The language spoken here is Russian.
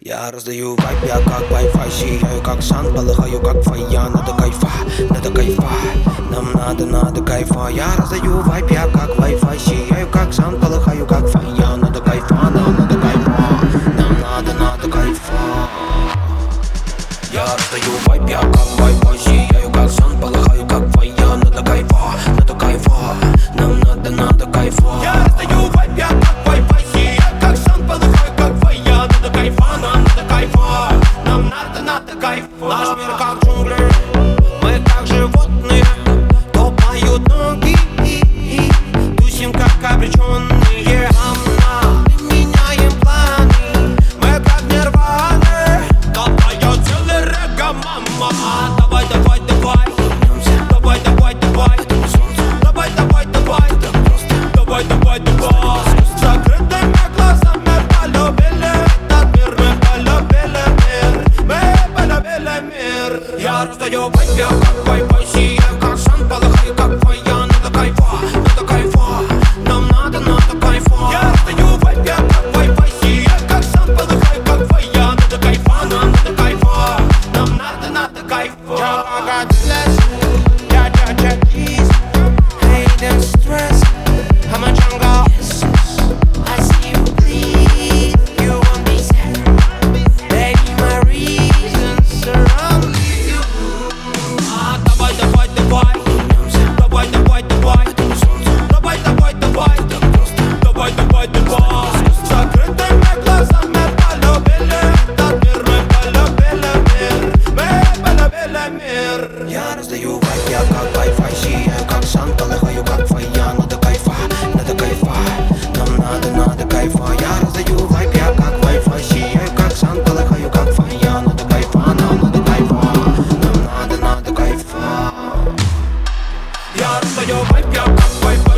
Я раздаю вайп, я как Wi-Fi Сияю как сан, полыхаю как фая Надо кайфа, надо кайфа Нам надо, надо кайфа. Я раздаю вайп, я как кайфа, нам надо кайфа. Нам надо, надо кайфа Наш мир как джунгли. Мы как животные Топают ноги. Тусим как обреченные Нам надо, меняем планы. Мы как нирваны. Давай, я целый рега, мама. Давай, давай, давай. Давай, давай, давай. Давай, давай, давай. Давай, давай, давай. yo, wipe your, wipe. vibe, got vibe, vibe.